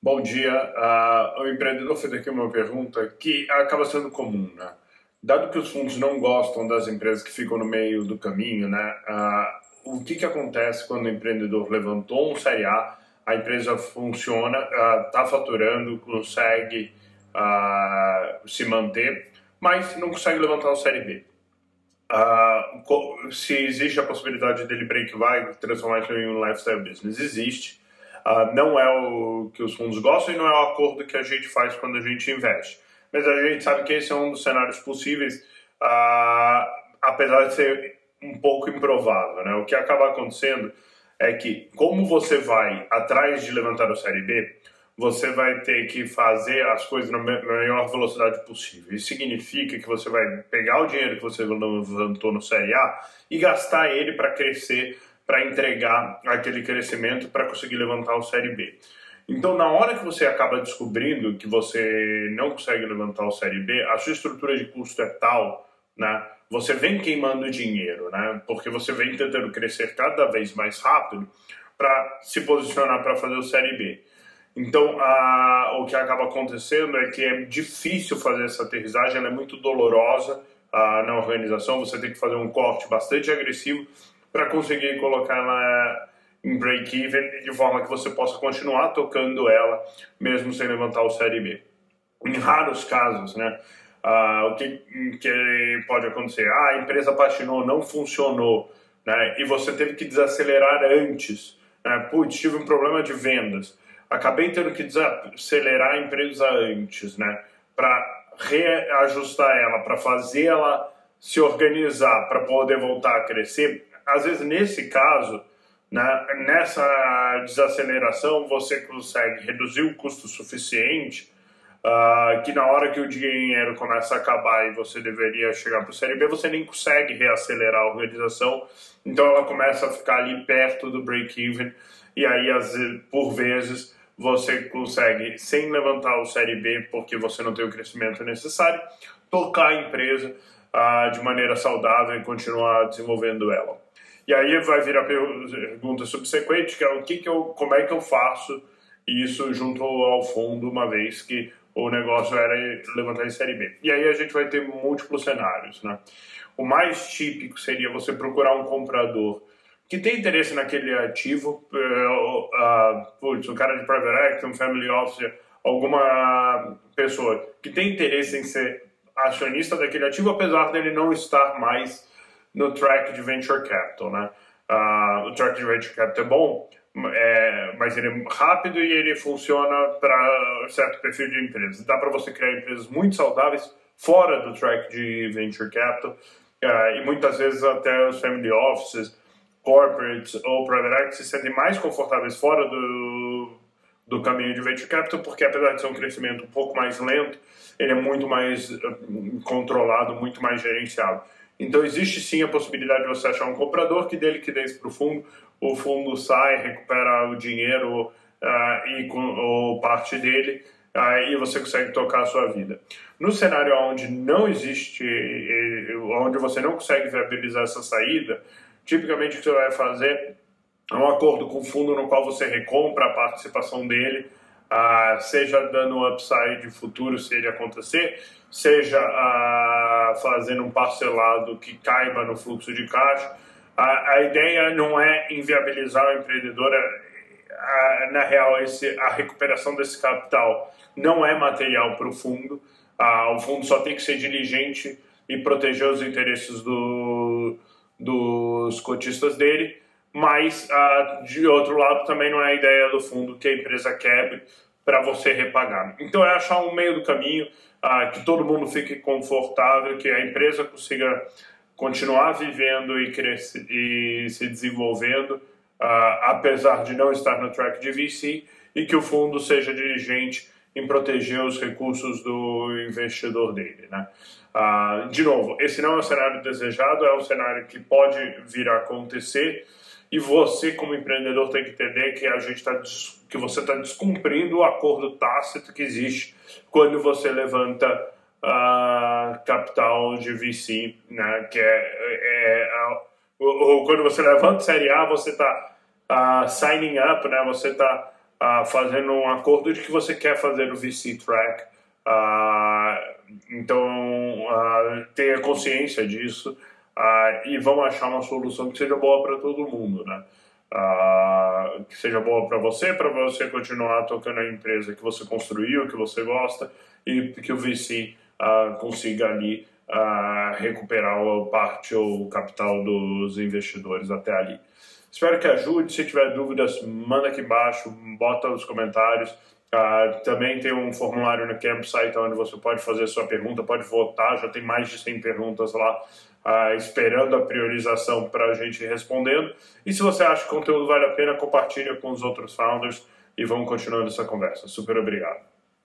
Bom dia. Uh, o empreendedor fez aqui uma pergunta que acaba sendo comum, né? Dado que os fundos não gostam das empresas que ficam no meio do caminho, né? Uh, o que, que acontece quando o empreendedor levantou um Série A, a empresa funciona, está uh, faturando, consegue se manter, mas não consegue levantar o Série B? se existe a possibilidade dele break vai transformar isso em um lifestyle business? Existe. Uh, não é o que os fundos gostam e não é o acordo que a gente faz quando a gente investe. Mas a gente sabe que esse é um dos cenários possíveis, uh, apesar de ser um pouco improvável. Né? O que acaba acontecendo é que, como você vai atrás de levantar o Série B, você vai ter que fazer as coisas na maior velocidade possível. Isso significa que você vai pegar o dinheiro que você levantou no Série A e gastar ele para crescer para entregar aquele crescimento para conseguir levantar o Série B. Então, na hora que você acaba descobrindo que você não consegue levantar o Série B, a sua estrutura de custo é tal, né? Você vem queimando dinheiro, né? Porque você vem tentando crescer cada vez mais rápido para se posicionar para fazer o Série B. Então, a, o que acaba acontecendo é que é difícil fazer essa aterrissagem, ela é muito dolorosa a, na organização, você tem que fazer um corte bastante agressivo para conseguir colocar ela em break-even de forma que você possa continuar tocando ela mesmo sem levantar o Série B. Em raros casos, né? Uh, o que, que pode acontecer? Ah, a empresa patinou, não funcionou, né? E você teve que desacelerar antes. Né? Putz, tive um problema de vendas. Acabei tendo que desacelerar a empresa antes, né? Para reajustar ela, para fazer ela se organizar, para poder voltar a crescer às vezes nesse caso, né, nessa desaceleração, você consegue reduzir o custo suficiente uh, que na hora que o dinheiro começa a acabar e você deveria chegar para o Série B, você nem consegue reacelerar a organização, então ela começa a ficar ali perto do break-even e aí, por vezes, você consegue, sem levantar o Série B, porque você não tem o crescimento necessário, tocar a empresa uh, de maneira saudável e continuar desenvolvendo ela. E aí vai vir a pergunta subsequente, que é o que, que eu, como é que eu faço isso junto ao fundo, uma vez que o negócio era levantar em série B. E aí a gente vai ter múltiplos cenários, né? O mais típico seria você procurar um comprador que tem interesse naquele ativo, uh, uh, putz, um cara de private equity, um family office, alguma pessoa que tem interesse em ser acionista daquele ativo, apesar dele não estar mais no track de venture capital, né? Uh, o track de venture capital é bom, é, mas ele é rápido e ele funciona para certo perfil de empresa. Dá para você criar empresas muito saudáveis fora do track de venture capital uh, e muitas vezes até os family offices, corporates ou private equity se sentem mais confortáveis fora do, do caminho de venture capital porque apesar de ser um crescimento um pouco mais lento, ele é muito mais uh, controlado, muito mais gerenciado. Então existe sim a possibilidade de você achar um comprador que dê liquidez para o fundo, o fundo sai, recupera o dinheiro uh, e com, ou parte dele uh, e você consegue tocar a sua vida. No cenário onde não existe, onde você não consegue viabilizar essa saída, tipicamente o que você vai fazer é um acordo com o fundo no qual você recompra a participação dele seja dando upside futuro se ele acontecer, seja fazendo um parcelado que caiba no fluxo de caixa. A, ideia não é inviabilizar o empreendedor, a, na real, esse, a recuperação desse capital não é material para o fundo. O fundo só tem que ser diligente e proteger os interesses do, dos cotistas dele mas ah, de outro lado também não é a ideia do fundo que a empresa quebre para você repagar. Então é achar um meio do caminho ah, que todo mundo fique confortável, que a empresa consiga continuar vivendo e, crescer, e se desenvolvendo, ah, apesar de não estar no track de VC, e que o fundo seja dirigente em proteger os recursos do investidor dele. Né? De novo, esse não é um cenário desejado, é um cenário que pode vir a acontecer, e você, como empreendedor, tem que entender que a gente tá, que você está descumprindo o acordo tácito que existe quando você levanta uh, capital de VC, né? Que é, é, é ou, quando você levanta série A, você está uh, signing up, né? Você está uh, fazendo um acordo de que você quer fazer o VC Track. Então, tenha consciência disso e vamos achar uma solução que seja boa para todo mundo, né? que seja boa para você, para você continuar tocando a empresa que você construiu, que você gosta e que o VC consiga ali recuperar parte ou o capital dos investidores até ali. Espero que ajude. Se tiver dúvidas, manda aqui embaixo, bota nos comentários. Uh, também tem um formulário no campsite onde você pode fazer sua pergunta, pode votar. Já tem mais de 100 perguntas lá uh, esperando a priorização para a gente respondendo. E se você acha que o conteúdo vale a pena, compartilha com os outros founders e vamos continuando essa conversa. Super obrigado.